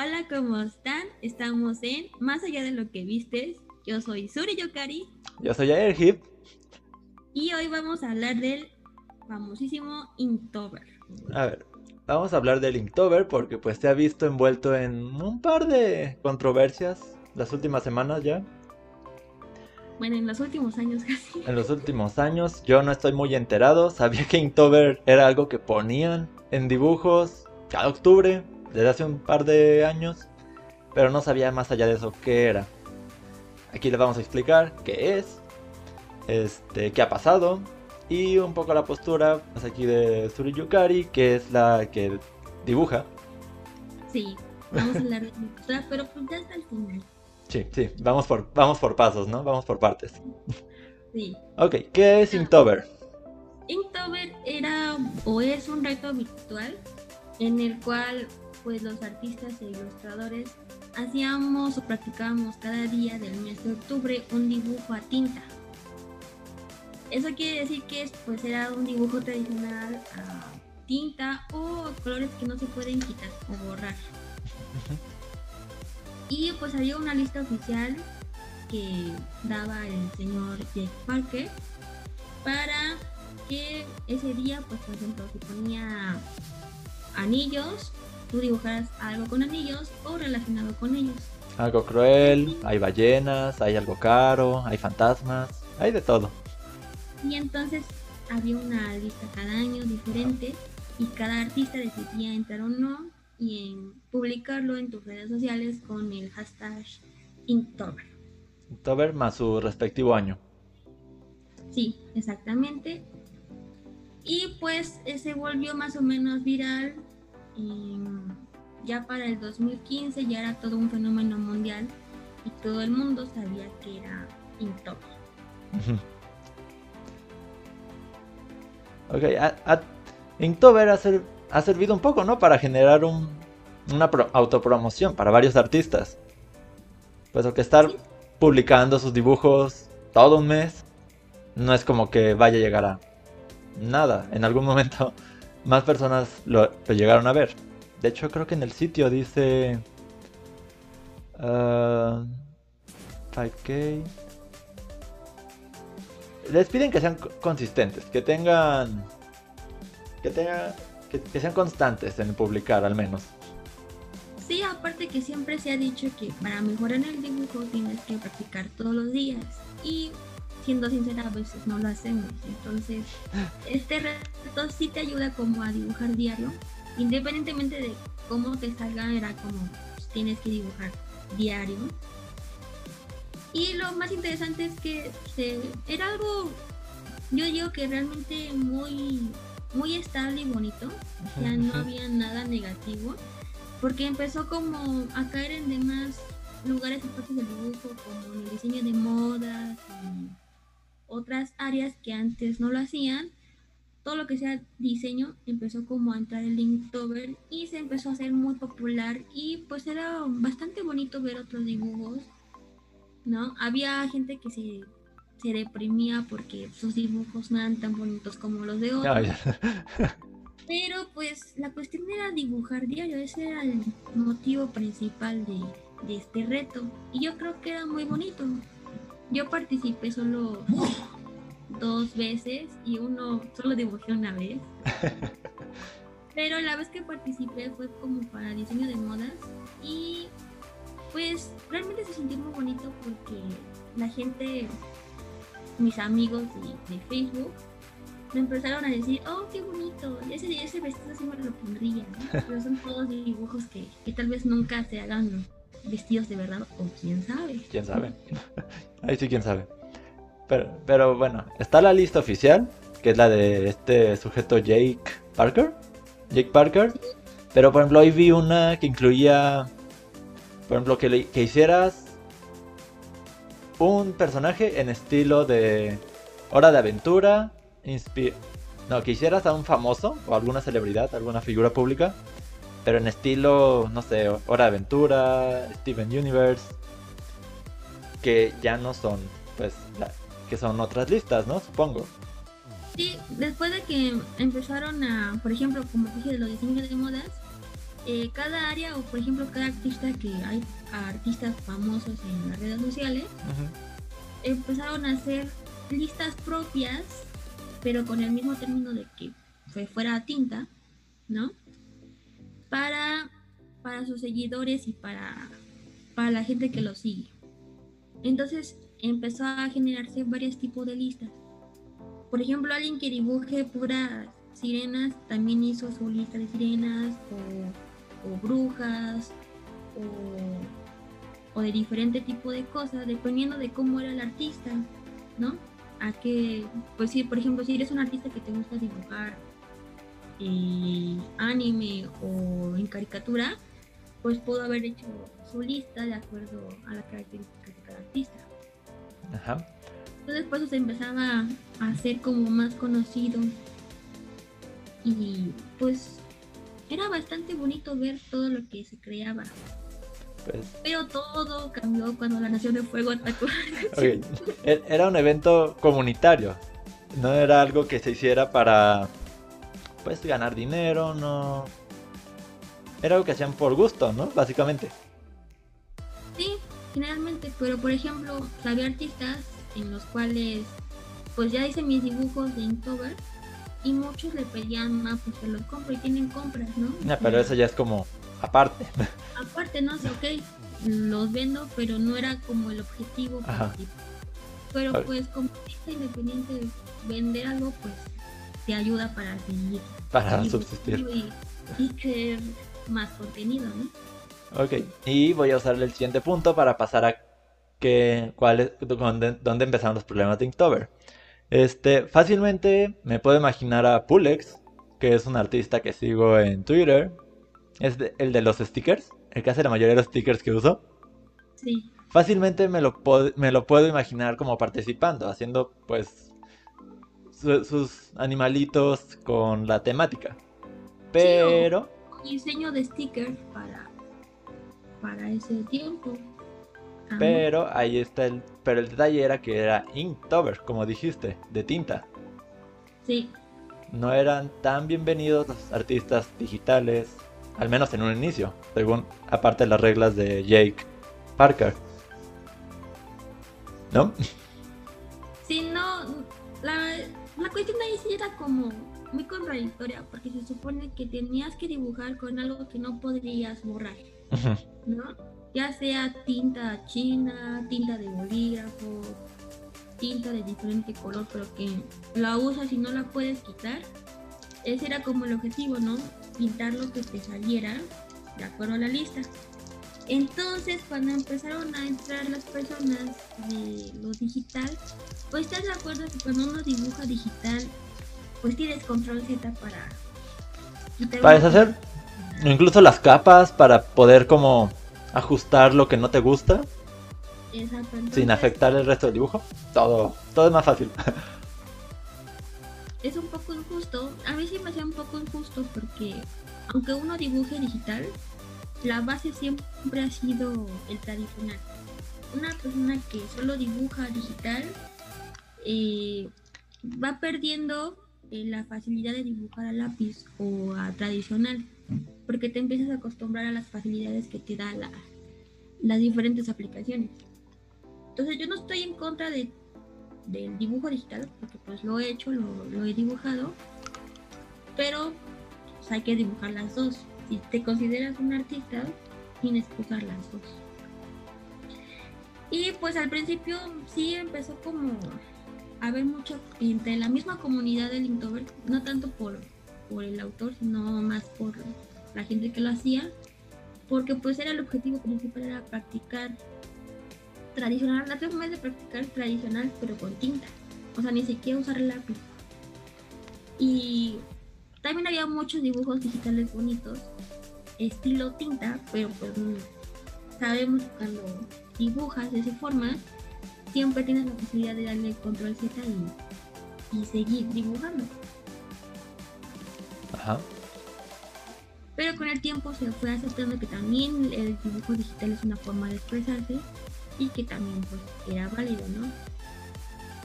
Hola, ¿cómo están? Estamos en Más allá de lo que vistes. Yo soy Suri Yokari. Yo soy Airhip. Y hoy vamos a hablar del famosísimo Inktober. A ver, vamos a hablar del Inktober porque pues se ha visto envuelto en un par de controversias las últimas semanas ya. Bueno, en los últimos años casi. En los últimos años yo no estoy muy enterado. Sabía que Inktober era algo que ponían en dibujos cada octubre desde hace un par de años, pero no sabía más allá de eso qué era. Aquí les vamos a explicar qué es, este, qué ha pasado y un poco la postura pues, aquí de Suri Yukari, que es la que dibuja. Sí, vamos a hablar de postura, pero pues ya hasta el final. Sí, sí, vamos por, vamos por pasos, ¿no? Vamos por partes. Sí. Ok, ¿qué es Inktober? Inktober era o es un reto virtual en el cual pues los artistas e ilustradores hacíamos o practicábamos cada día del mes de octubre un dibujo a tinta. Eso quiere decir que pues era un dibujo tradicional a tinta o colores que no se pueden quitar o borrar. Y pues había una lista oficial que daba el señor Jake Parker para que ese día, pues por ejemplo, si ponía anillos, tú dibujaras algo con anillos o relacionado con ellos. Algo cruel, hay ballenas, hay algo caro, hay fantasmas, hay de todo. Y entonces había una lista cada año diferente y cada artista decidía entrar o no y en publicarlo en tus redes sociales con el hashtag Inktober. Inktober más su respectivo año. Sí, exactamente. Y pues se volvió más o menos viral y ya para el 2015 ya era todo un fenómeno mundial y todo el mundo sabía que era Inktober. ok, Inktober ha, ha, servido un poco, ¿no? Para generar un, una autopromoción para varios artistas. Pues que estar publicando sus dibujos todo un mes no es como que vaya a llegar a nada. En algún momento más personas lo, llegaron a ver. De hecho, creo que en el sitio dice... 5K. Ah, Les piden que sean consistentes, que tengan... Que tengan... Que, que sean constantes en publicar al menos. Sí, aparte que siempre se ha dicho que para mejorar el dibujo tienes que practicar todos los días. Y siendo sincera, a veces no lo hacemos. Entonces, este reto sí te ayuda como a dibujar diario, independientemente de cómo te salga, era como pues, tienes que dibujar diario. Y lo más interesante es que era algo, yo digo que realmente muy, muy estable y bonito, ya no había nada negativo, porque empezó como a caer en demás lugares y partes del dibujo, como en el diseño de modas y otras áreas que antes no lo hacían, todo lo que sea diseño empezó como a entrar en Inktober y se empezó a hacer muy popular y pues era bastante bonito ver otros dibujos, ¿no? Había gente que se, se deprimía porque sus dibujos no eran tan bonitos como los de otros. Pero pues la cuestión era dibujar diario, ese era el motivo principal de, de este reto y yo creo que era muy bonito. Yo participé solo dos veces y uno solo dibujé una vez. Pero la vez que participé fue como para diseño de modas y pues realmente se sintió muy bonito porque la gente, mis amigos de, Facebook, me empezaron a decir, oh, qué bonito, ese, ese vestido sí me lo pondría, pero son todos dibujos que, que tal vez nunca se hagan vestidos de verdad o quién sabe. ¿Quién sabe? Ahí sí, quién sabe. Pero, pero bueno, está la lista oficial, que es la de este sujeto Jake Parker. Jake Parker. Pero por ejemplo, hoy vi una que incluía, por ejemplo, que, que hicieras un personaje en estilo de Hora de Aventura. no, que hicieras a un famoso o alguna celebridad, alguna figura pública. Pero en estilo, no sé, Hora de Aventura, Steven Universe, que ya no son, pues, que son otras listas, ¿no? Supongo. Sí, después de que empezaron a, por ejemplo, como dije de los diseños de modas, eh, cada área o por ejemplo cada artista que hay artistas famosos en las redes sociales empezaron a hacer listas propias pero con el mismo término de que fue fuera tinta no para para sus seguidores y para para la gente que lo sigue entonces empezó a generarse varios tipos de listas por ejemplo alguien que dibuje puras sirenas también hizo su lista de sirenas o o brujas o, de diferente tipo de cosas, dependiendo de cómo era el artista, ¿no? A que, pues si, por ejemplo, si eres un artista que te gusta dibujar eh, anime o en caricatura, pues puedo haber hecho su lista de acuerdo a las características de cada artista. Ajá. Entonces, pues se empezaba a hacer como más conocido. Y pues era bastante bonito ver todo lo que se creaba. Pues Pero todo cambió cuando la Nación de Fuego atacó. E-, era un evento comunitario. No era algo que se hiciera para pues ganar dinero, no. Era algo que hacían por gusto, ¿no? Básicamente. Sí, generalmente, pero por ejemplo, había artistas en los cuales pues ya hice mis dibujos de Inktober y muchos le pedían, más pues se los compro y tienen compras, ¿no? pero eso ya es como aparte. Aparte, no sé, ok, los vendo, pero no era como el objetivo. Pero pues como artista independiente, vender algo pues te ayuda para seguir. Para subsistir. Y, y crear más contenido, ¿no? Ok, y voy a usar el siguiente punto para pasar a que, cuál es, dónde, dónde empezaron los problemas de Inktober. Este, fácilmente me puedo imaginar a Pulex, que es un artista que sigo en Twitter. Es el de los stickers, el que hace la mayoría de los stickers que uso. Sí. Fácilmente me lo, me lo puedo imaginar como participando, haciendo pues sus animalitos con la temática. Pero... diseño de stickers para, para ese tiempo. Pero ahí está el. Pero el detalle era que era Inktober, como dijiste, de tinta. Sí. No eran tan bienvenidos los artistas digitales, al menos en un inicio, según aparte de las reglas de Jake Parker. ¿No? la cuestión ahí sí era como muy contradictoria, porque se supone que tenías que dibujar con algo que no podrías borrar. ¿No? ya sea tinta china, tinta de bolígrafo, tinta de diferente color, pero que la usas y no la puedes quitar. Ese era como el objetivo, ¿no? Pintar lo que te saliera de acuerdo a la lista. Entonces, cuando empezaron a entrar las personas de lo digital, pues estás de acuerdo que cuando uno dibuja digital, pues tienes control Z para... Para deshacer incluso las capas para poder como ajustar lo que no te gusta sin afectar el resto del dibujo. Todo, todo es más fácil. Es un poco injusto. A mí sí me hace un poco injusto porque aunque uno dibuje digital, la base siempre ha sido el tradicional. Una persona que solo dibuja digital eh, va perdiendo eh, la facilidad de dibujar a lápiz o a tradicional porque te empiezas a acostumbrar a las facilidades que te da la, las diferentes aplicaciones. Entonces yo no estoy en contra de, del dibujo digital, porque pues lo he hecho, lo, he dibujado, pero pues, hay que dibujar las dos. Si te consideras un artista, tienes que usar las dos. Y pues al principio sí empezó como a haber mucho entre la misma comunidad del Inktober, no tanto por, por el autor, sino más por la gente que lo hacía, porque pues era el objetivo principal, era practicar tradicional, la forma de practicar tradicional, pero con tinta, o sea, ni siquiera usar lápiz. Y también había muchos dibujos digitales bonitos, estilo tinta, pero pues sabemos que cuando dibujas de esa forma, siempre tienes la posibilidad de darle control Z y, y seguir dibujando. Ajá. Pero con el tiempo se fue aceptando que también el dibujo digital es una forma de expresarse y que también pues era válido, ¿no?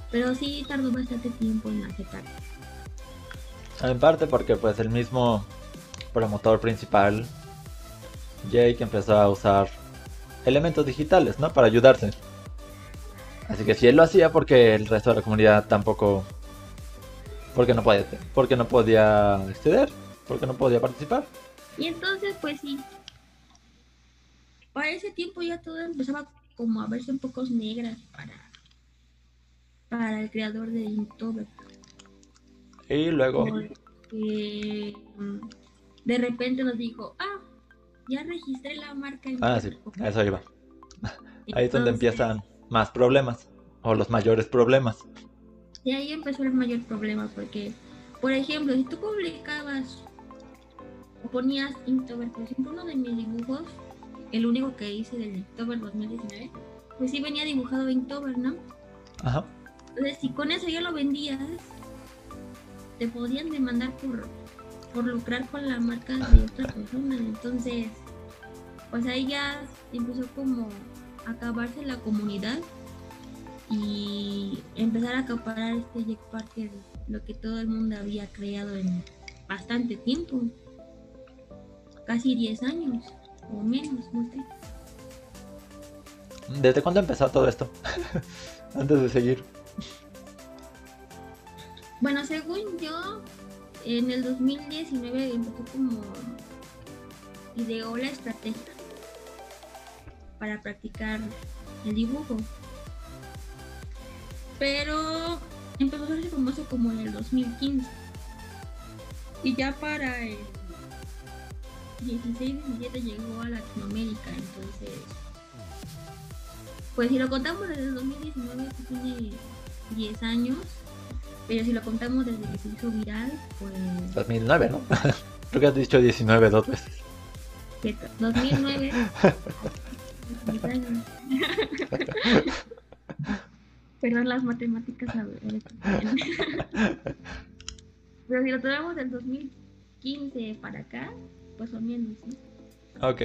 Pero sí tardó bastante tiempo en aceptarlo. En parte porque pues el mismo promotor principal Jake empezó a usar elementos digitales, ¿no? Para ayudarse. Así que si él lo hacía, porque el resto de la comunidad tampoco. Porque no podía, porque no podía acceder, porque no podía participar. Y entonces, pues sí. Para ese tiempo ya todo empezaba como a verse un poco negras para, el creador de Inktober. Y luego. Porque mm, de repente nos dijo, ah, ya registré la marca. ah, sí, eso iba. Ahí es donde empiezan más problemas, o los mayores problemas. Y ahí empezó el mayor problema, porque, por ejemplo, si tú publicabas o ponías Inktober, por ejemplo, uno de mis dibujos, el único que hice del Inktober 2019, pues sí venía dibujado Inktober, ¿no? Ajá. Entonces, si con eso ya lo vendías, te podían demandar por, por lucrar con la marca de otra persona. Entonces, pues ahí ya empezó como a acabarse la comunidad y empezar a acaparar este Jack Parker, lo que todo el mundo había creado en bastante tiempo, casi 10 años o menos, no sé. ¿Desde cuándo empezó todo esto? Antes de seguir. Bueno, según yo, en el 2019 empezó como ideó la estrategia para practicar el dibujo. Pero empezó a ser famoso como en el 2015. Y ya para el 16-17 llegó a Latinoamérica, entonces... Pues si lo contamos desde el 2019, tiene 10 años. Pero si lo contamos desde que se hizo viral, pues... 2009, ¿no? Creo que has dicho 19 dos veces. 2009. 10 años. Perdón las matemáticas. A ver, Pero si lo tomamos del 2015 para acá, pues son menos, ¿sí? Ok.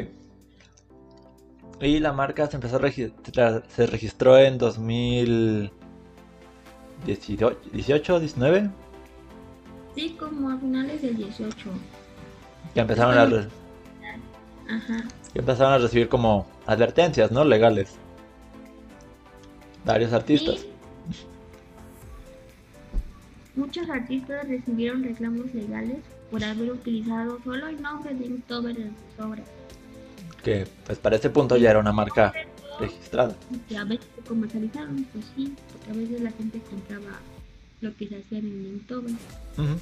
Y la marca se empezó a registrar, se registró en 2018, 19. Sí, como a finales del 18. Que empezaron a, Ajá. que empezaron a recibir como advertencias, ¿no? Legales. Varios artistas. Sí. Muchos artistas recibieron reclamos legales por haber utilizado solo el nombre de Inktober en sus obras. Que pues para ese punto ya era una marca registrada. Que a veces se comercializaron, pues sí, a veces la gente compraba lo que se hacía en Inktober. Ujú.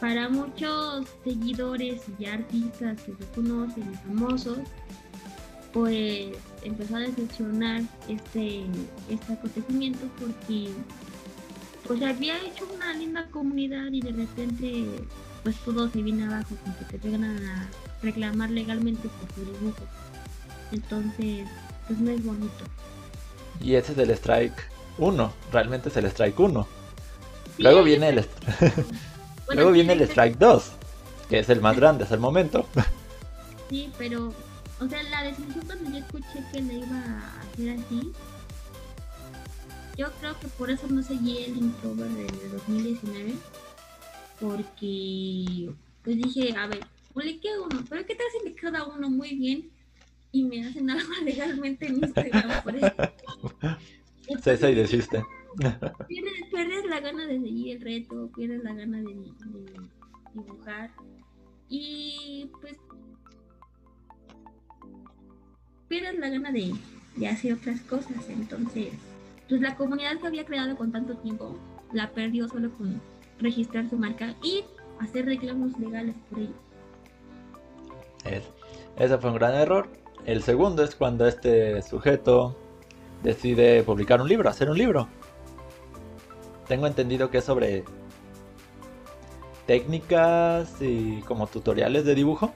Para muchos seguidores y artistas que se conocen y famosos, pues empezó a decepcionar este, este acontecimiento porque pues había hecho una linda comunidad y de repente pues todo se viene abajo, como que te vengan a reclamar legalmente por tu dibujo. Entonces, pues no es bonito. Y ese es el Strike 1. Realmente es el Strike 1. Sí, Luego viene el, Luego viene el Strike 2. Que es el más grande hasta el momento. Sí, pero, o sea, la decisión cuando yo escuché que le iba a hacer así, yo creo que por eso no seguí el Inktober del 2019, porque pues dije, a ver, publiqué uno, pero ¿qué tal si me queda uno muy bien y me hacen algo legalmente en Instagram por eso? Y desiste. pierdes, pierdes la gana de seguir el reto, pierdes la gana de, de dibujar y pues pierdes la gana de, de hacer otras cosas. Entonces, pues la comunidad que había creado con tanto tiempo la perdió solo con registrar su marca y hacer reclamos legales por ello. Es- ese fue un gran error. El segundo es cuando este sujeto decide publicar un libro, hacer un libro. Tengo entendido que es sobre técnicas y como tutoriales de dibujo.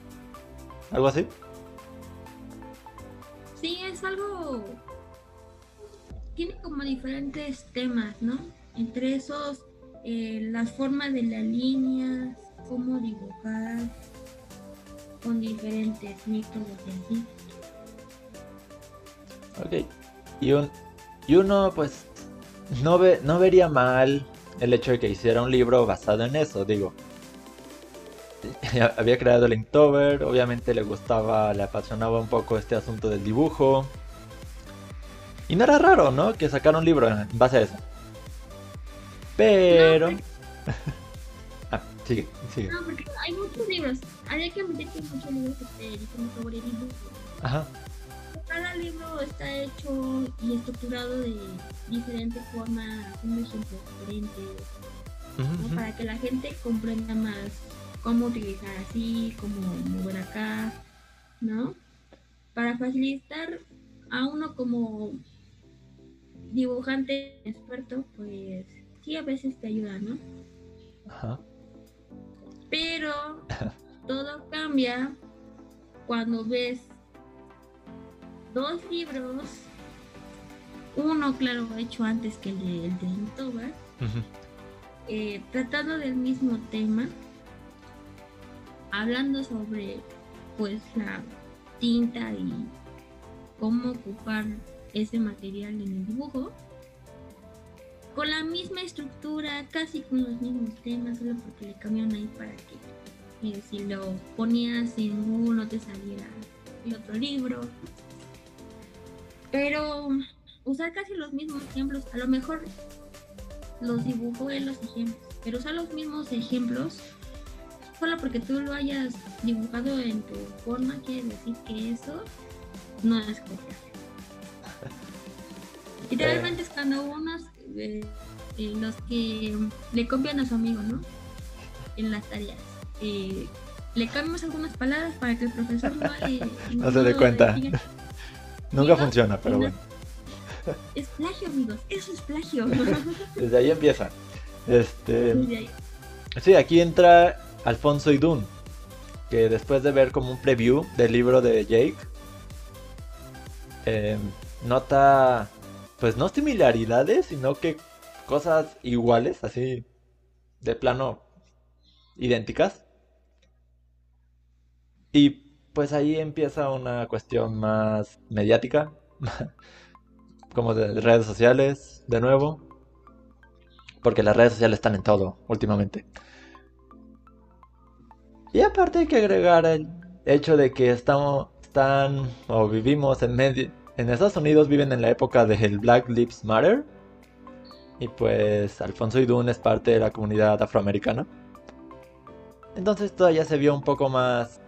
Algo así. Sí, es algo. Tiene como diferentes temas, ¿no? Entre esos, eh, las formas de las líneas, cómo dibujar, con diferentes métodos así. Ok. Y, un, y uno pues no, ve, no vería mal el hecho de que hiciera un libro basado en eso, digo. había creado el Inktober, obviamente le gustaba, le apasionaba un poco este asunto del dibujo. Y no era raro, ¿no? Que sacara un libro en base a eso. Pero... ah, sigue, sigue. No, porque hay muchos libros. Había que meterte muchos libros que te sobre dibujo. Ajá. Cada libro está hecho y estructurado de diferente forma, un ejemplo diferente, para que la gente comprenda más cómo utilizar así, cómo mover acá, ¿no? Para facilitar a uno como dibujante experto, pues sí a veces te ayuda, ¿no? Ajá. Pero todo cambia cuando ves dos libros, uno claro hecho antes que el de, el de eh, tratando del mismo tema, hablando sobre pues la tinta y cómo ocupar ese material en el dibujo, con la misma estructura, casi con los mismos temas, solo porque le cambiaron ahí para que eh, si lo ponías en uno te saliera el otro libro. Pero usar casi los mismos ejemplos, a lo mejor los dibujó en los ejemplos, pero usar los mismos ejemplos solo porque tú lo hayas dibujado en tu forma quiere decir que eso no es copiar. Literalmente es cuando unos eh, los que le copian a su amigo, ¿no? En las tareas. Eh, le cambiamos algunas palabras para que el profesor no, le- No se dé cuenta. diga. Nunca ¿no? funciona, pero bueno. Es plagio, amigos. Eso es plagio. Desde ahí empieza. Este, Desde ahí. sí, aquí entra Alfonso Idún, que después de ver como un preview del libro de Jake, eh, nota, pues no similaridades, sino que cosas iguales, así de plano idénticas. Y pues ahí empieza una cuestión más mediática, como de redes sociales, de nuevo. Porque las redes sociales están en todo últimamente. Y aparte hay que agregar el hecho de que estamos, están o vivimos en medio... En Estados Unidos viven en la época del Black Lives Matter. Y pues Alfonso Idún es parte de la comunidad afroamericana. Entonces todavía se vio un poco más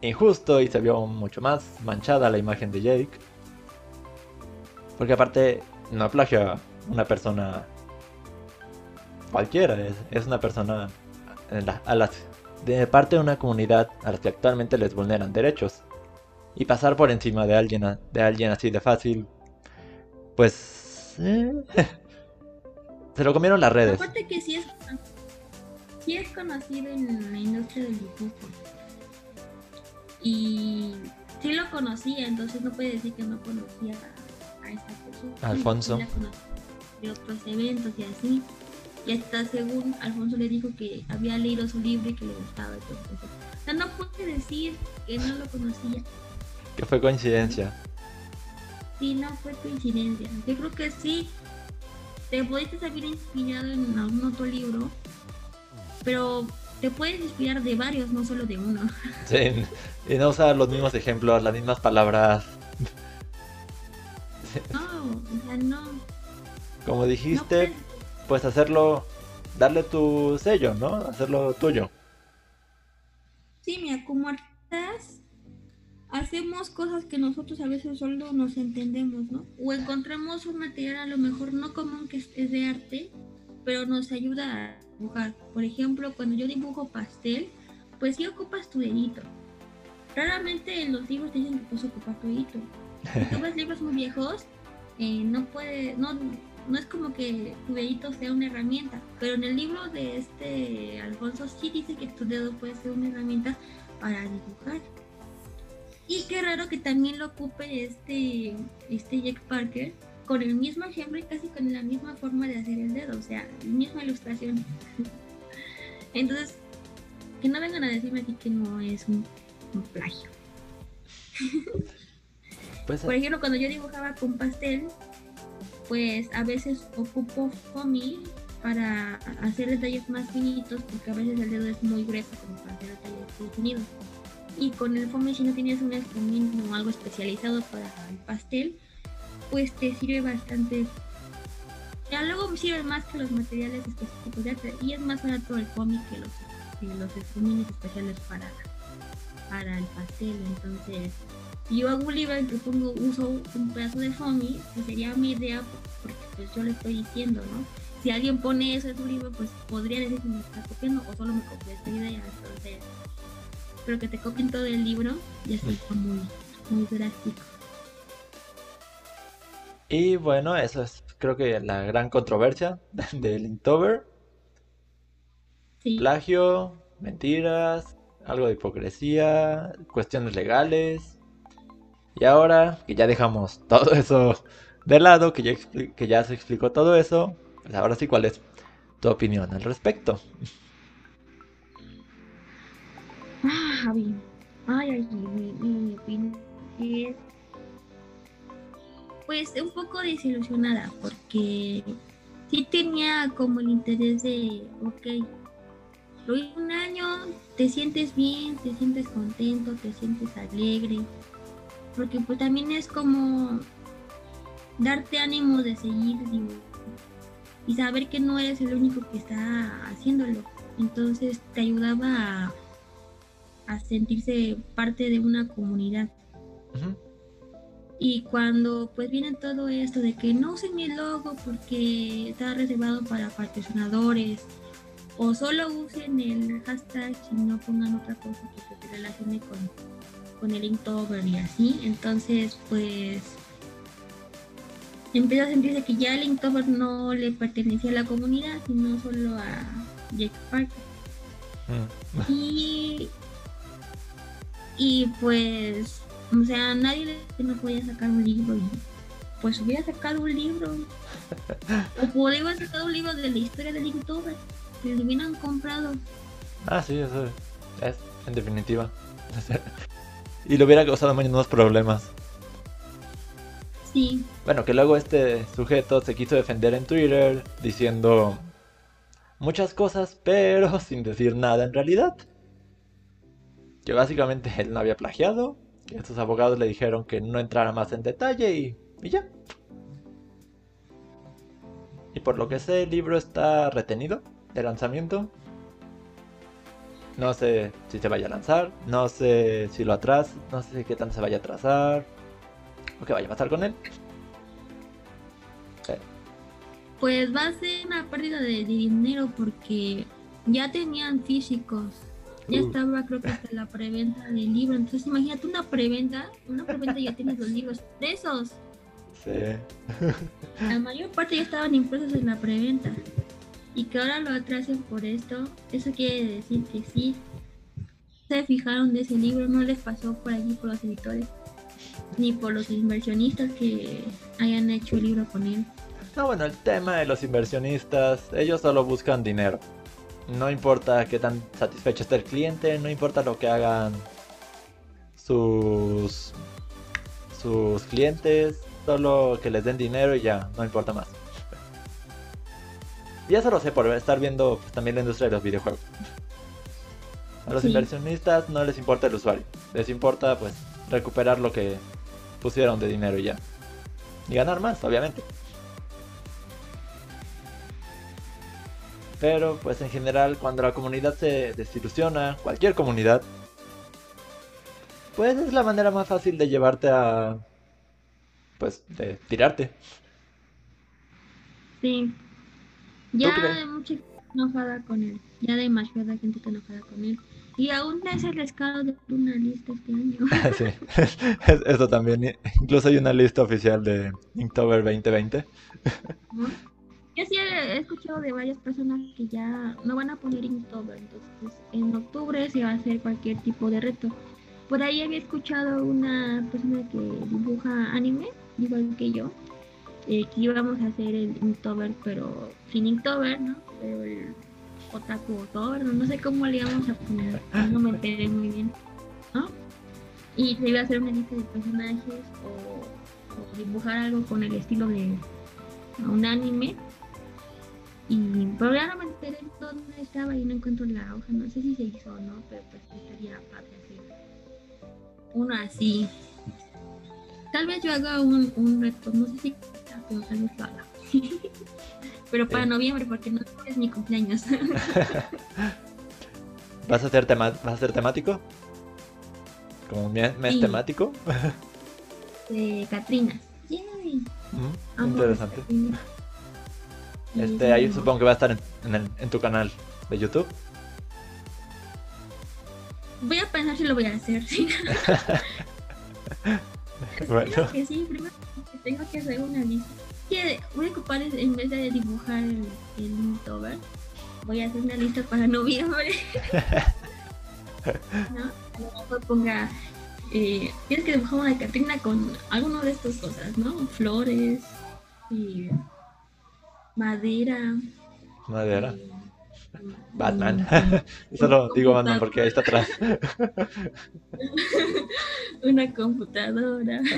injusto y se vio mucho más manchada la imagen de Jake. Porque aparte no plagia una persona cualquiera, es, es una persona a las, de parte de una comunidad a las que actualmente les vulneran derechos. Y pasar por encima de alguien, a- de alguien así de fácil, pues... eh, se lo comieron las redes. Aparte que sí es, sí es conocido en la industria del dibujo. Y sí lo conocía, entonces no puede decir que no conocía a, a esta persona. Alfonso. Sí de otros eventos y así. Y hasta según Alfonso le dijo que había leído su libro y que le gustaba eso. O sea, no puede decir que no lo conocía. Que fue coincidencia. Sí, no fue coincidencia. Yo creo que sí, te pudiste haber inspirado en algún otro libro, pero te puedes inspirar de varios, no solo de uno. Sí, y no usar los mismos ejemplos, las mismas palabras. No, o sea, no. Como no dijiste, puedes- pues hacerlo, darle tu sello, ¿no? Hacerlo tuyo. Sí, mira, como artistas hacemos cosas que nosotros a veces solo nos entendemos, ¿no? O encontramos un material a lo mejor no común que es de arte, pero nos ayuda a dibujar. Por ejemplo, cuando yo dibujo pastel, pues sí ocupas tu dedito. Raramente en los libros te dicen que puedes ocupar tu dedito. Si ves libros muy viejos, eh, no puede, no, no es como que tu dedito sea una herramienta, pero en el libro de este Alfonso sí dice que tu dedo puede ser una herramienta para dibujar. Y qué raro que también lo ocupe este, este Jack Parker con el mismo ejemplo y casi con la misma forma de hacer el dedo, o sea, la misma ilustración. Entonces, que no vengan a decirme aquí que no es un, un plagio. Pues Por ejemplo, cuando yo dibujaba con pastel, pues a veces ocupo foamy para hacer detalles más finitos, porque a veces el dedo es muy grueso como para hacer detalles definidos. Y con el foamy, si no tienes un espumín o algo especializado para el pastel, pues te sirve bastante. Ya luego sirve más que los materiales específicos de arte, y es más barato el foamy que los, que los espumines especiales para, para el pastel. Entonces, si yo hago un libro y pongo, uso un pedazo de foamy, que sería mi idea, porque pues yo le estoy diciendo, ¿no? Si alguien pone eso en su libro, pues podría decir que me está copiando o solo me copió esta idea. Entonces, pero que te copien todo el libro ya está muy, muy drástico. Y bueno, eso es creo que la gran controversia del Inktober. Plagio, mentiras, algo de hipocresía, cuestiones legales. Y ahora que ya dejamos todo eso de lado, que ya, que ya se explicó todo eso, pues ahora sí, ¿cuál es tu opinión al respecto? Ah, Javi. Ay, ay, mi, mi opinión es pues un poco desilusionada porque sí tenía como el interés de, ok, lo hice un año, te sientes bien, te sientes contento, te sientes alegre, porque pues también es como darte ánimo de seguir y saber que no eres el único que está haciéndolo. Entonces te ayudaba a, sentirse parte de una comunidad. Y cuando pues viene todo esto de que no usen mi logo porque está reservado para patrocinadores o solo usen el hashtag y no pongan otra cosa que se relacione con, con el Inktober y así, entonces pues empieza a sentirse que ya el Inktober no le pertenecía a la comunidad, sino solo a Jake Parker. Mm. Y, y pues o sea, nadie no podía sacar un libro y pues hubiera sacado un libro. o podría haber sacado un libro de la historia de Inktober. Que lo hubieran comprado. Ah, sí, eso es, en definitiva. y le hubiera causado menos problemas. Sí. Bueno, que luego este sujeto se quiso defender en Twitter diciendo muchas cosas, pero sin decir nada en realidad. Que básicamente él no había plagiado, estos abogados le dijeron que no entrara más en detalle y, y ya. Y por lo que sé, el libro está retenido de lanzamiento. No sé si se vaya a lanzar, no sé si lo atrasa, no sé qué tanto se vaya a atrasar o qué vaya a pasar con él. Pues va a ser una pérdida de dinero porque ya tenían físicos ya estaba creo que hasta la preventa del libro. Entonces imagínate una preventa, una preventa ya tienes los libros presos. Sí. La mayor parte ya estaban impresos en la preventa. Y que ahora lo atrasen por esto, eso quiere decir que sí se fijaron de ese libro, no les pasó por allí por los editores, ni por los inversionistas que hayan hecho el libro con él. No, bueno, el tema de los inversionistas, ellos solo buscan dinero. No importa qué tan satisfecho esté el cliente, no importa lo que hagan sus sus clientes, solo que les den dinero y ya, no importa más. Y eso lo sé por estar viendo pues, también la industria de los videojuegos. A los inversionistas no les importa el usuario, les importa pues recuperar lo que pusieron de dinero y ya. Y ganar más, obviamente. Pero pues en general cuando la comunidad se desilusiona, cualquier comunidad, pues es la manera más fácil de llevarte a... pues de tirarte. Sí. Ya hay mucha gente enojada con él. Ya demasiada gente está enojada con él. Y aún es el descaro de una lista este año. sí, eso también. Incluso hay una lista oficial de Inktober 2020. Yo sí he escuchado de varias personas que ya no van a poner Inktober, entonces en octubre se va a hacer cualquier tipo de reto. Por ahí había escuchado una persona que dibuja anime, igual que yo, eh, que íbamos a hacer el Inktober, pero sin Inktober, ¿no? Pero el Otaku Oktober, no, sé cómo le íbamos a poner, no me enteré muy bien, ¿no? Y se iba a hacer una lista de personajes o dibujar algo con el estilo de un anime Y probablemente dónde estaba y no encuentro la hoja. No sé si se hizo o no, pero pues estaría padre hacer uno así. Tal vez yo haga un, un reto, no sé si pero tal vez lo haga. pero para noviembre, porque no es mi cumpleaños. ¿Vas a hacer tema vas a hacer temático? ¿Como un mes, temático? De Catrinas. Mm, interesante. Este, ahí supongo que va a estar en, en, tu canal de YouTube. Voy a pensar si lo voy a hacer. ¿sí? bueno. que sí, primero tengo que hacer una lista. Voy a ocupar en vez de dibujar el, el voy a hacer una lista para noviembre. ¿No? A lo mejor ponga eh, tienes que dibujar una Catrina con alguna de estas cosas, ¿no? Flores, y madera. Madera. Eh, Batman. Eso lo digo Batman porque ahí está atrás. una computadora.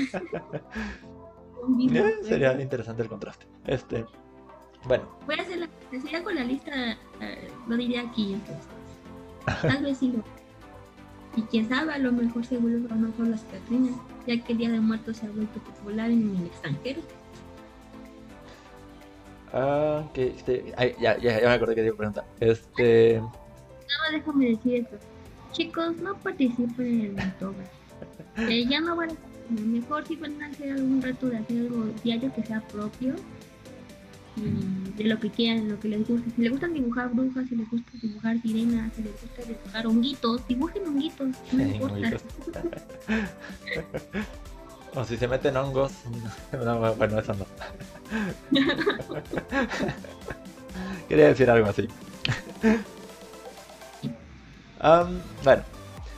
Eh, sería interesante el contraste. Este, bueno. Voy a hacer la, sería con la lista, lo diría aquí entonces. Tal vez sí lo y quién sabe, a lo mejor se vuelve famoso las Catrinas, ya que el Día de Muertos se ha vuelto popular en el extranjero. Ah, que este, ya, ya, ya me acordé que te iba a preguntar. Este. No, déjame decir esto. Chicos, no participen en el October. Eh, ya no van a. Mejor si van a hacer algún reto de hacer algo diario que sea propio de lo que quieran, lo que les guste. Si les gustan dibujar brujas, si les gusta dibujar sirenas, si les gusta dibujar honguitos, dibujen honguitos, no importa. o si se meten hongos, no, bueno, eso no. Quería decir algo así. bueno,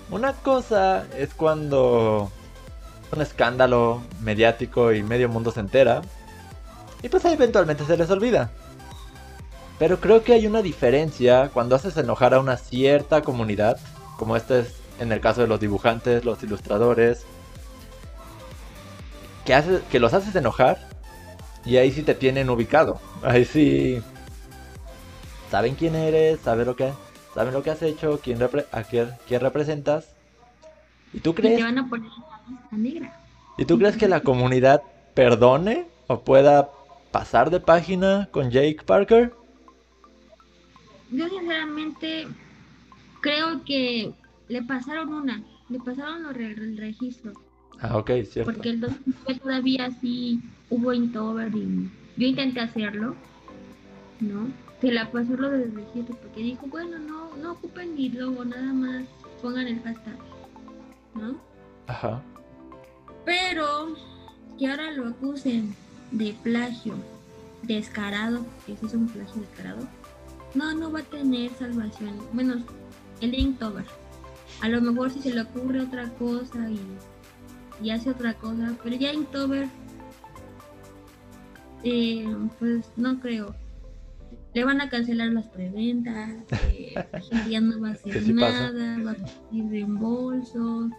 una cosa es cuando un escándalo mediático y medio mundo se entera y pues eventualmente se les olvida. Pero creo que hay una diferencia cuando haces enojar a una cierta comunidad, como este es en el caso de los dibujantes, los ilustradores, que, haces, que los haces enojar y ahí sí te tienen ubicado. Ahí sí saben quién eres, saben lo que, saben lo que has hecho, quién, a quién, representas. ¿Y tú crees? Y, van a poner negra. ¿Y tú crees que la comunidad perdone o pueda pasar de página con Jake Parker? Yo sinceramente creo que le pasaron una, le pasaron el registro. Ah, ok, cierto. Porque el 2009 todavía sí hubo Inktober y yo intenté hacerlo, ¿no? Que la pasó lo del registro porque dijo, bueno, no, no ocupen ni logo, nada más pongan el hashtag, ¿no? Ajá. Pero que ahora lo acusen de plagio descarado, que si es un plagio descarado, no, no va a tener salvación. Menos el Inktober. A lo mejor si se le ocurre otra cosa y, hace otra cosa, pero ya Inktober, eh, pues no creo. Le van a cancelar las preventas, eh, ya no va a hacer nada, va a pedir reembolsos.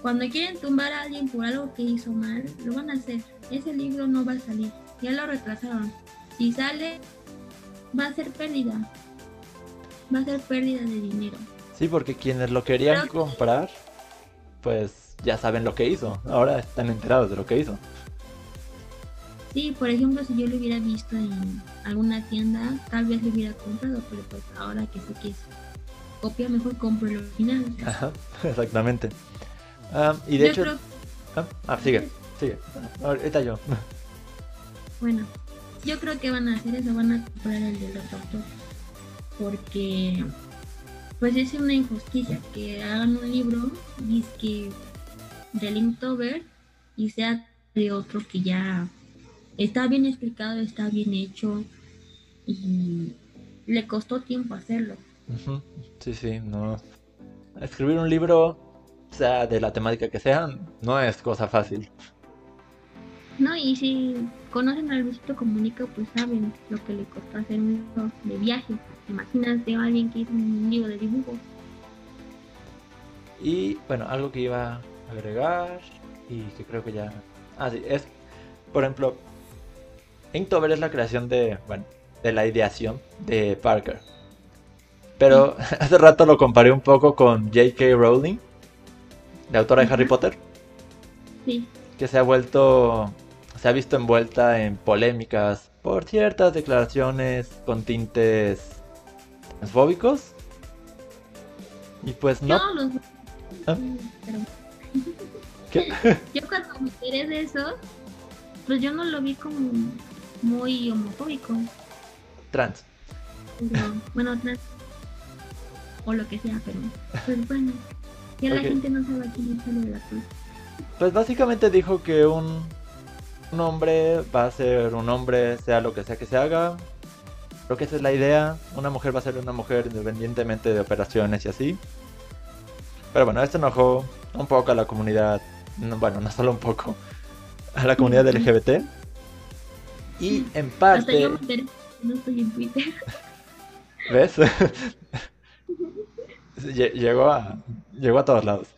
Cuando quieren tumbar a alguien por algo que hizo mal, lo van a hacer. Ese libro no va a salir. Ya lo retrasaron. Si sale, va a ser pérdida. Va a ser pérdida de dinero. Sí, porque quienes lo querían comprar, pues ya saben lo que hizo. Ahora están enterados de lo que hizo. Sí, por ejemplo, si yo lo hubiera visto en alguna tienda, tal vez lo hubiera comprado, pero pues ahora que sé que es copia, mejor compro el original. Ajá, exactamente. Ah, y de hecho... Ah, ah, sigue, sigue. Ahorita yo. Bueno, yo creo que van a hacer eso, van a comprar el de los autores. Porque, pues es una injusticia que hagan un libro, que de Linktober y sea de otro que ya está bien explicado, está bien hecho y le costó tiempo hacerlo. Sí, sí, no. Escribir un libro sea de la temática que sea, no es cosa fácil. No, y si conocen al Luisito Comunica, pues saben lo que le costó hacer un libro de viaje. Imagínate a alguien que hizo un libro de dibujo. Y bueno, algo que iba agregar y que creo que ya... Ah, sí, es, por ejemplo, Inktober es la creación de, bueno, de la ideación de Parker. Pero hace rato lo comparé un poco con J.K. Rowling, la autora de Harry Potter. Sí. Que se ha vuelto, se ha visto envuelta en polémicas por ciertas declaraciones con tintes transfóbicos. Y pues no. Yo los... ¿Ah? Pero... ¿Qué? Yo cuando me enteré de eso, pues yo no lo vi como muy homofóbico. Trans. Pero, bueno, trans. O lo que sea, pero pues bueno. Ya la gente no sabe a quién sale de la cruz. Pues básicamente dijo que un, un hombre va a ser un hombre, sea lo que sea que se haga. Creo que esa es la idea. Una mujer va a ser una mujer independientemente de operaciones y así. Pero bueno, esto enojó un poco a la comunidad. No, bueno, no solo un poco. A la comunidad LGBT. Y en parte... yo me enteré, no estoy en Twitter. ¿Ves? Lle- llegó a, llegó a todos lados.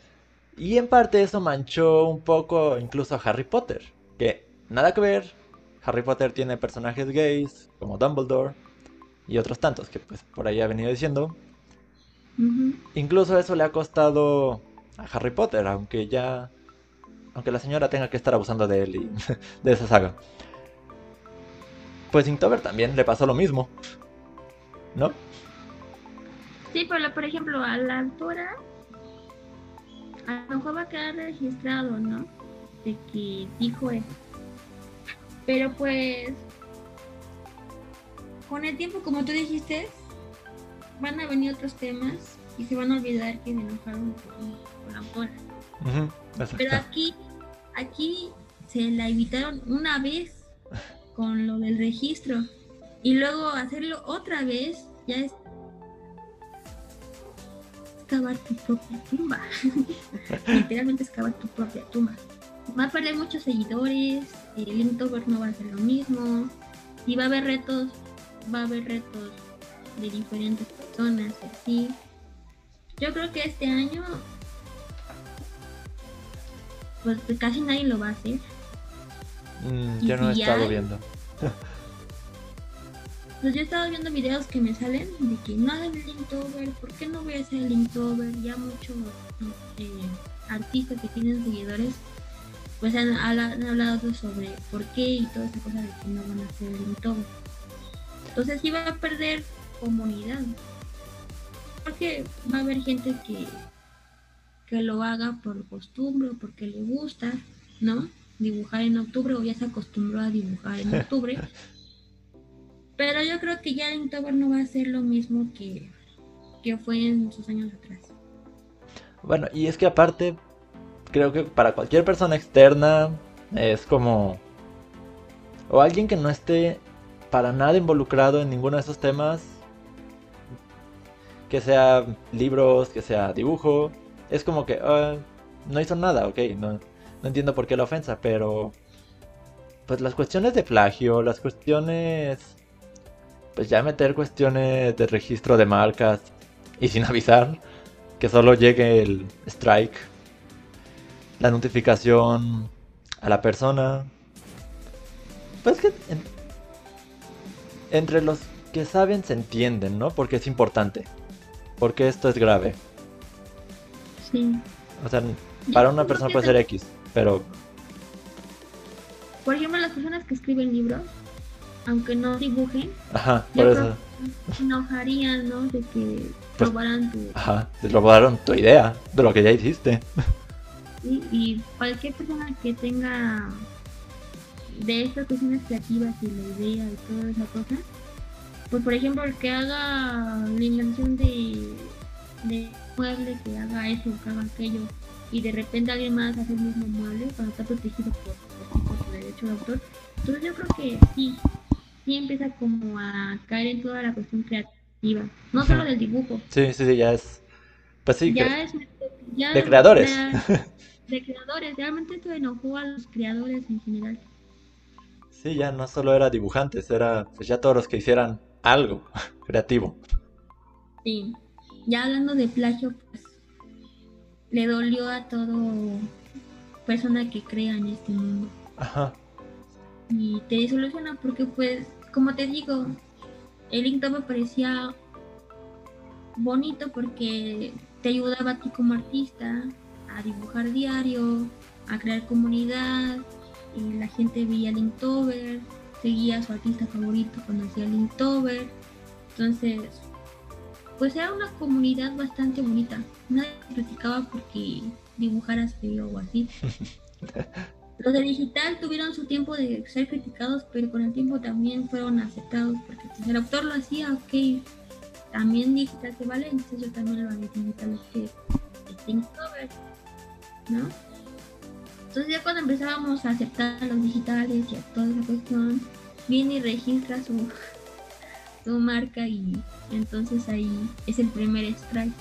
Y en parte eso manchó un poco incluso a Harry Potter. Que nada que ver. Harry Potter tiene personajes gays como Dumbledore y otros tantos que pues por ahí ha venido diciendo. Incluso eso le ha costado a Harry Potter, aunque ya... Aunque la señora tenga que estar abusando de él y de esa saga. Pues Inktober también le pasó lo mismo. ¿No? Sí, pero por ejemplo, a la autora, a lo mejor va a quedar registrado, ¿no? De que dijo eso. Pero pues, con el tiempo, como tú dijiste, van a venir otros temas y se van a olvidar que se enojaron con, con la autora. Ujú, exacto. Pero aquí, aquí se la evitaron una vez con lo del registro y luego hacerlo otra vez ya es excavar tu propia tumba. Literalmente excavar tu propia tumba. Va a perder muchos seguidores, el Inktober no va a ser lo mismo y va a haber retos, va a haber retos de diferentes personas así. Yo creo que este año pues casi nadie lo va a hacer. Mm, ¿Y yo no he estado hay? viendo. Pues yo he estado viendo videos que me salen de que no hagan el Linktober, ¿por qué no voy a hacer el Linktober? Ya muchos eh, artistas que tienen seguidores pues han, habla- han hablado sobre por qué y toda esa cosa de que no van a hacer el Linktober. Entonces sí va a perder comunidad. Porque va a haber gente que, que lo haga por costumbre o porque le gusta, ¿no? Dibujar en octubre o ya se acostumbró a dibujar en octubre. Pero yo creo que ya Inktober no va a ser lo mismo que, que fue en sus años atrás. Bueno, y es que aparte, creo que para cualquier persona externa es como... O alguien que no esté para nada involucrado en ninguno de esos temas, que sea libros, que sea dibujo, es como que ah, no hizo nada, ok, no, no entiendo por qué la ofensa, pero pues las cuestiones de plagio, las cuestiones, pues ya meter cuestiones de registro de marcas y sin avisar, que solo llegue el strike, la notificación a la persona, pues que en- entre los que saben se entienden, ¿no? Porque es importante, porque esto es grave. Sí. O sea, para una persona puede ser X, pero Por ejemplo, las personas que escriben libros, aunque no dibujen, ajá, por eso, se enojarían, ¿no? De que Pues- robaran tu... ajá, te robaron tu idea de lo que ya hiciste. ¿sí? Y cualquier persona que tenga de estas cuestiones creativas y la idea y toda esa cosa, pues por ejemplo el que haga la invención de mueble, que haga eso, que haga aquello, y de repente alguien más hace el mismo mueble cuando está protegido por, por, por su derecho de autor, entonces yo creo que sí, sí empieza como a caer en toda la cuestión creativa, no solo del dibujo, Sí, sí, sí, ya es. Pues sí, ya que- es ya de creadores. De, de creadores, realmente esto enojó a los creadores en general. sí, ya no solo era dibujantes, era pues ya todos los que hicieran algo creativo. Sí. Ya hablando de plagio, pues le dolió a todo persona que crea en este mundo. Ajá. Y te disoluciona porque pues, como te digo, el Inktober parecía bonito porque te ayudaba a ti como artista a dibujar diario, a crear comunidad, y la gente veía Linktober, seguía a su artista favorito cuando hacía Linktober, entonces pues era una comunidad bastante bonita, nadie criticaba porque dibujaras feo o así. Los de digital tuvieron su tiempo de ser criticados, pero con el tiempo también fueron aceptados, porque pues, el autor lo hacía, ok, también digital se vale, entonces yo también lo hago digital, es que Inktober, ¿no? Entonces ya cuando empezábamos a aceptar los digitales y a toda esa cuestión, viene y registra su, su marca y entonces ahí es el primer strike.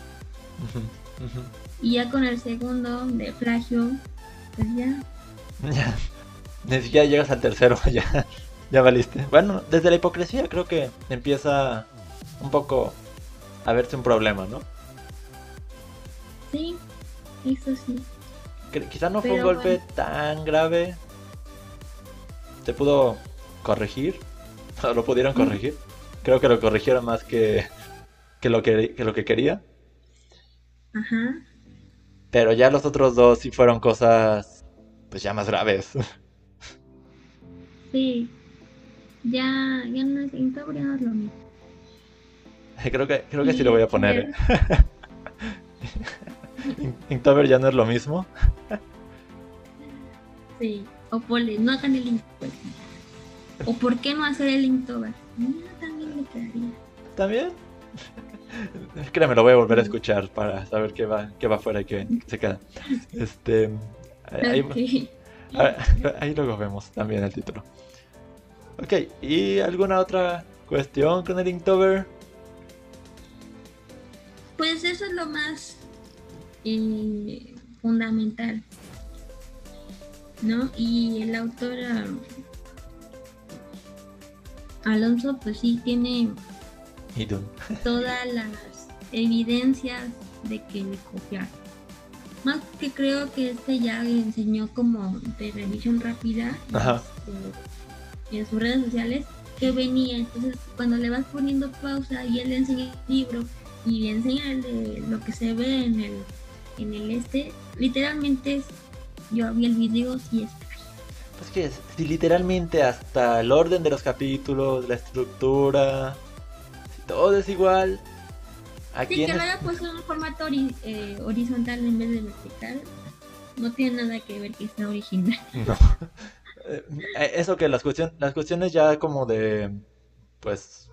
Y ya con el segundo de plagio, pues ya. Ya. Ni siquiera llegas al tercero, ya, ya valiste. Bueno, desde la hipocresía creo que empieza un poco a verse un problema, ¿no? Sí, eso sí. Quizá no fue un golpe tan grave. ¿Se pudo corregir? ¿O lo pudieron corregir? Creo que lo corrigieron más que, que, lo, que, que lo que quería. Ajá. Pero ya los otros dos sí fueron cosas, pues ya más graves. Sí. Ya, ya no es, no es lo mismo. Creo que, creo que sí, lo voy a poner. Inktober ya no es lo mismo. Sí, o ponle, no hagan el Inktober. O por qué no hacer el Inktober. Quedaría. ¿También? Créeme, lo voy a volver a escuchar para saber qué va, qué va fuera y qué se queda. Este. Ahí, ahí luego vemos también el título. Ok, ¿y alguna otra cuestión con el Inktober? Pues eso es lo más eh, fundamental. ¿No? Y el autor Alonso, pues sí tiene todas las evidencias de que le copiaron. Más que creo que este ya enseñó como de revisión rápida este, en sus redes sociales que venía. Entonces, cuando le vas poniendo pausa y él le enseña el libro y le enseña lo que se ve en el, en el este, literalmente yo vi el video y es pues que si literalmente hasta el orden de los capítulos, la estructura, todo es igual. Aquí sí, que lo haya puesto en un formato eh, horizontal en vez de vertical, no tiene nada que ver que sea original. No. Eh, eso que las cuestiones, las cuestiones ya como de, pues,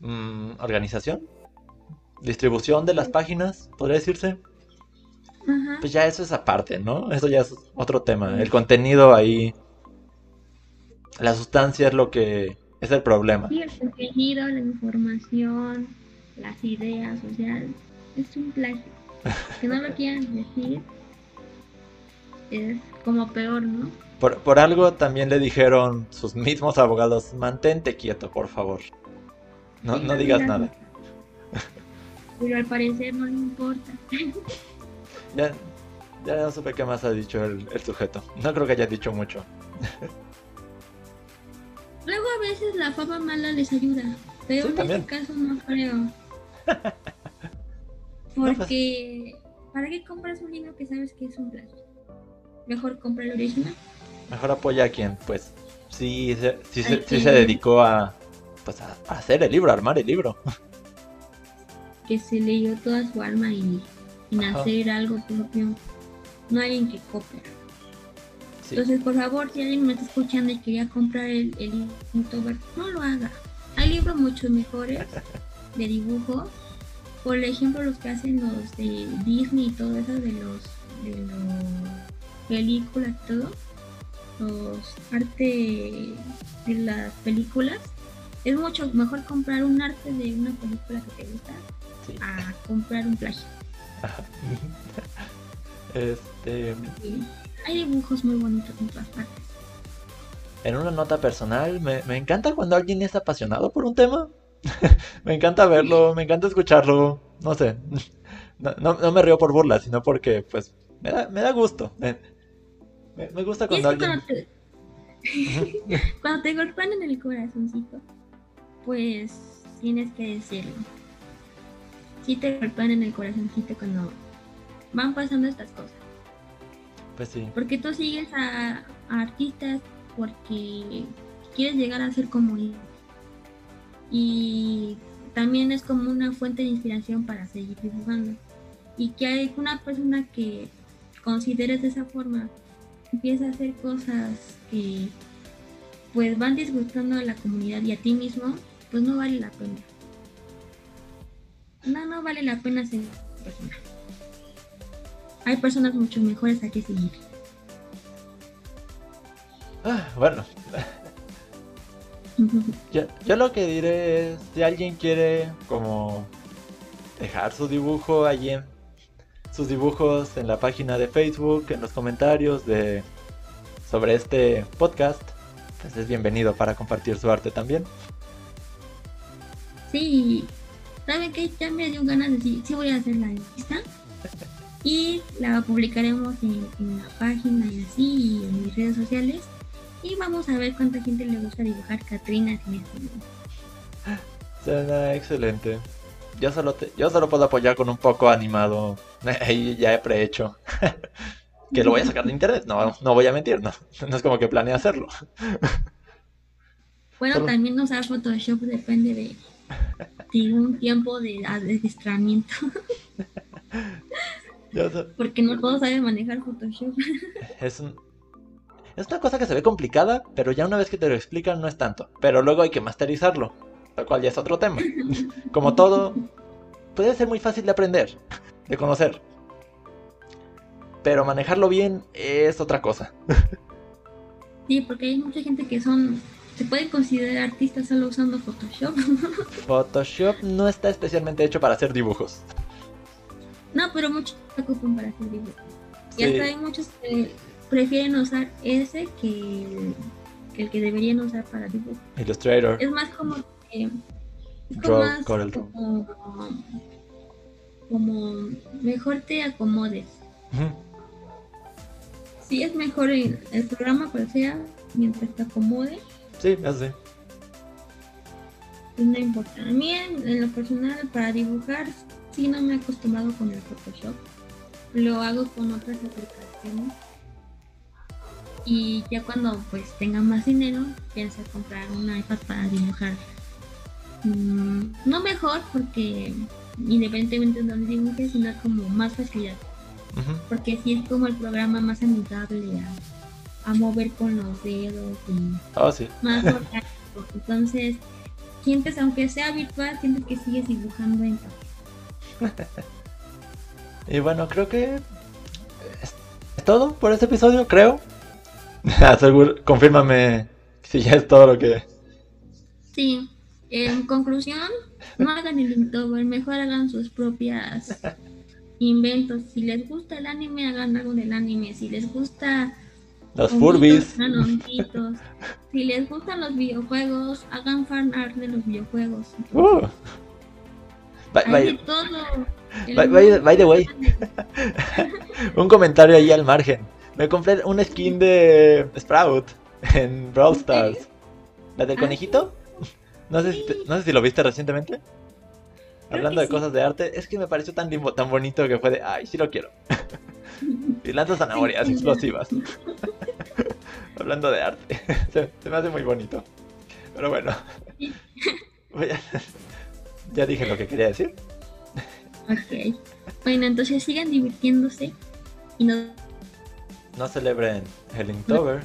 mm, organización, distribución de las páginas, podría decirse. Pues ya eso es aparte, ¿no? Eso ya es otro tema. El contenido ahí, la sustancia es lo que es el problema. Sí, el contenido, la información, las ideas, o sea, es un plagio. que no lo quieran decir es como peor, ¿no? Por, por algo también le dijeron sus mismos abogados, mantente quieto, por favor. No, no digas nada. Pero al parecer no le importa. ya, ya no supe qué más ha dicho el, el sujeto. No creo que haya dicho mucho. Luego a veces la fama mala les ayuda, pero en este caso no creo. Porque, ¿para qué compras un libro que sabes que es un plagio? Mejor compra el original. Mejor apoya a quien, pues, sí, sí, sí, se dedicó a, pues, a, hacer el libro, a armar el libro. Que se leyó toda su alma y, en hacer algo propio. No hay en que copia. Entonces, por favor, si alguien me está escuchando y quería comprar el, el no lo haga. Hay libros mucho mejores de dibujo. Por ejemplo, los que hacen los de Disney y todo eso, de los, de los películas y todo. Los arte de las películas. Es mucho mejor comprar un arte de una película que te gusta a comprar un plagio. este hay dibujos muy bonitos en todas partes. En una nota personal, me, encanta cuando alguien es apasionado por un tema. me encanta verlo, me encanta escucharlo. No sé. No, me río por burla, sino porque, pues, me da, me da gusto. Me, gusta cuando alguien. Cuando te... cuando te golpean en el corazoncito, pues tienes que decirlo. Sí te golpean en el corazoncito cuando van pasando estas cosas. Pues sí. Porque tú sigues a, a artistas porque quieres llegar a ser como ellos. Y también es como una fuente de inspiración para seguir dibujando. Y que hay una persona que consideres de esa forma empieza a hacer cosas que pues van disgustando a la comunidad y a ti mismo, pues no vale la pena. No, no vale la pena ser persona. Hay personas mucho mejores a que seguir. Ah, bueno. yo, yo lo que diré es, si alguien quiere como dejar su dibujo allí en sus dibujos en la página de Facebook, en los comentarios de sobre este podcast, pues es bienvenido para compartir su arte también. Sí, ¿sabe qué? Ya me dio ganas de decir, sí voy a hacer la lista y la publicaremos en, en la página y así y en mis redes sociales y vamos a ver cuánta gente le gusta dibujar Catrinas en este. Suena excelente. Yo solo, te- yo solo puedo apoyar con un poco animado. Ahí ya he prehecho. que lo voy a sacar de internet. No, no voy a mentir. No, no es como que planee hacerlo. Bueno, Solo- también usar Photoshop depende de, de un tiempo de adiestramiento, porque no todos saben manejar Photoshop. es, un- es una cosa que se ve complicada, pero ya una vez que te lo explican no es tanto. Pero luego hay que masterizarlo, lo cual ya es otro tema. Como todo, puede ser muy fácil de aprender, de conocer. Pero manejarlo bien es otra cosa. Sí, porque hay mucha gente que son, se pueden considerar artistas solo usando Photoshop. Photoshop no está especialmente hecho para hacer dibujos. no, pero muchos se ocupan para hacer dibujos. Y hasta hay muchos que prefieren usar ese que el que, el que deberían usar para dibujos. Illustrator. Es más como que... Es como más como, como mejor te acomodes. Ujú. Sí, es mejor el, el programa cual sea, mientras te acomode, Sí, eso sí. pues no importa. A mí en, lo personal para dibujar sí no me he acostumbrado con el Photoshop. Lo hago con otras aplicaciones. Y ya cuando pues tenga más dinero, pienso comprar un iPad para dibujar. Mm, no mejor porque independientemente de donde dibuje, sino como más facilidad. Porque sí es como el programa más amigable a, a mover con los dedos y Oh, sí. más orgánico. Entonces, sientes, aunque sea virtual, sientes que sigues dibujando en papel. Y bueno, creo que es todo por este episodio, creo. Aseguro, confírmame si ya es todo lo que... Sí, en conclusión, no hagan el Inktober, mejor hagan sus propias inventos. Si les gusta el anime, hagan algo del anime. Si les gusta Los Furbies. Si les gustan los videojuegos, hagan fan art de los videojuegos. Uh. By, by- de todo. By- by- the way, un comentario ahí al margen. Me compré una skin de Sprout en Brawl Stars. ¿La del Ah, conejito? No sé, si te- no sé si lo viste recientemente. Hablando de sí. cosas de arte, es que me pareció tan, limbo- tan bonito que fue de, ay, sí lo quiero. y zanahorias Sí, explosivas. Hablando de arte, se, se me hace muy bonito. Pero bueno, ya dije lo que quería decir. Ok. Bueno, entonces sigan divirtiéndose y no No celebren el Inktober,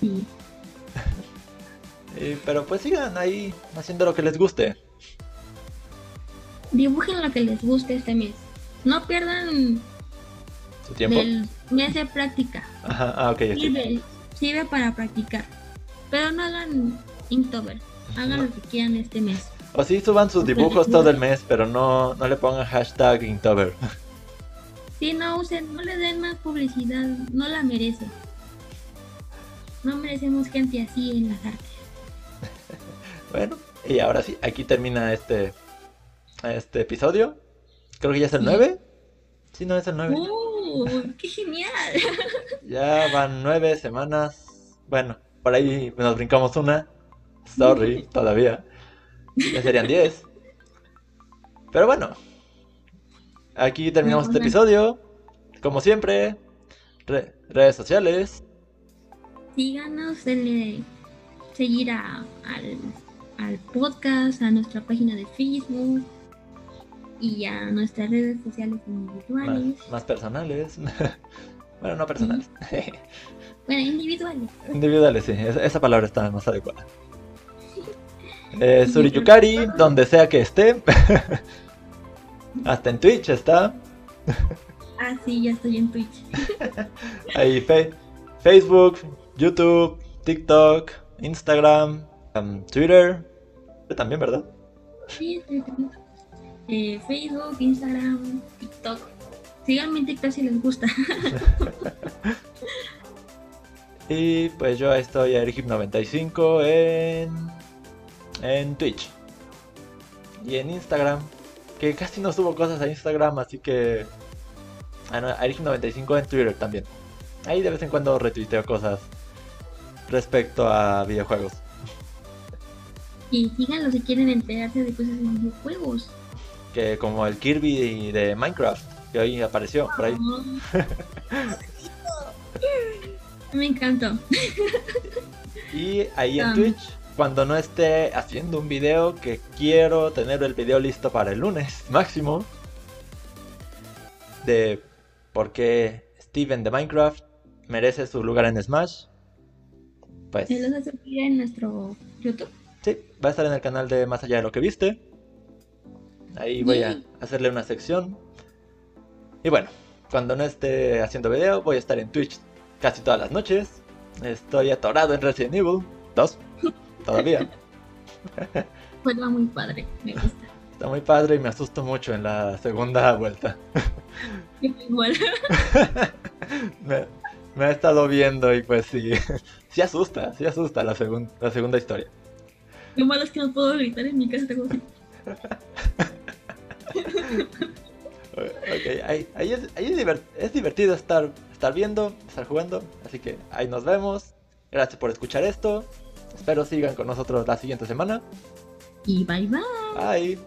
sí, y- pero pues sigan ahí haciendo lo que les guste. Dibujen lo que les guste este mes. No pierdan Su tiempo. el mes de práctica. Ajá, ah, ok. Sirve, sirve para practicar. Pero no hagan Inktober. Hagan lo que quieran este mes. O sí, suban sus dibujos todo el mes, pero no, no le pongan hashtag Inktober. Si no usen, no le den más publicidad. No la merecen. No merecemos gente así en las artes. Bueno, y ahora sí, aquí termina este, este episodio. Creo que ya es el Sí. 9. Sí, no es el 9. ¡Uh! ¡Qué genial! Ya van 9 semanas. Bueno, por ahí nos brincamos una. Sorry, todavía. Ya serían 10. Pero bueno. Aquí terminamos este episodio. Como siempre, redes sociales. Síganos, denle seguir a, al, podcast, a nuestra página de Facebook y a nuestras redes sociales individuales. Más, personales. bueno, no personales. bueno, individuales. Individuales, sí. Esa, palabra está más adecuada. Eh, Suriyukari, donde sea que esté. Hasta en Twitch está. ah, sí, ya estoy en Twitch. Ahí, Facebook, YouTube, TikTok, Instagram, um, Twitter. También, ¿verdad? Sí, eh, Facebook, Instagram, TikTok. Síganme en TikTok si les gusta. y pues yo estoy a Ergip95 en, en Twitch. Y en Instagram. Que casi no subo cosas a Instagram, así que... Ah, no, 95 en Twitter también. Ahí de vez en cuando retuiteo cosas respecto a videojuegos. Y díganlo si quieren enterarse de cosas de videojuegos. Que como el Kirby de Minecraft, que hoy apareció por ahí. Me encantó. y ahí en Twitch, cuando no esté haciendo un video, que quiero tener el video listo para el lunes máximo, de por qué Steven de Minecraft merece su lugar en Smash pues. ¿Se los a en nuestro YouTube? Sí, va a estar en el canal de Más Allá de lo que viste. Ahí voy a hacerle una sección. Y bueno, cuando no esté haciendo video, voy a estar en Twitch casi todas las noches. Estoy atorado en Resident Evil 2, todavía. Va muy padre, me gusta. Está muy padre y me asusto mucho en la segunda vuelta. Igual. me, me ha estado viendo y pues sí, sí asusta, sí asusta la, la segunda historia. Lo malo es que no puedo gritar en mi casa, tengo ok, ahí, ahí, es, ahí es, divertido estar, estar viendo, estar jugando, así que ahí nos vemos. Gracias por escuchar esto. Espero sigan con nosotros la siguiente semana. Y bye bye. Bye.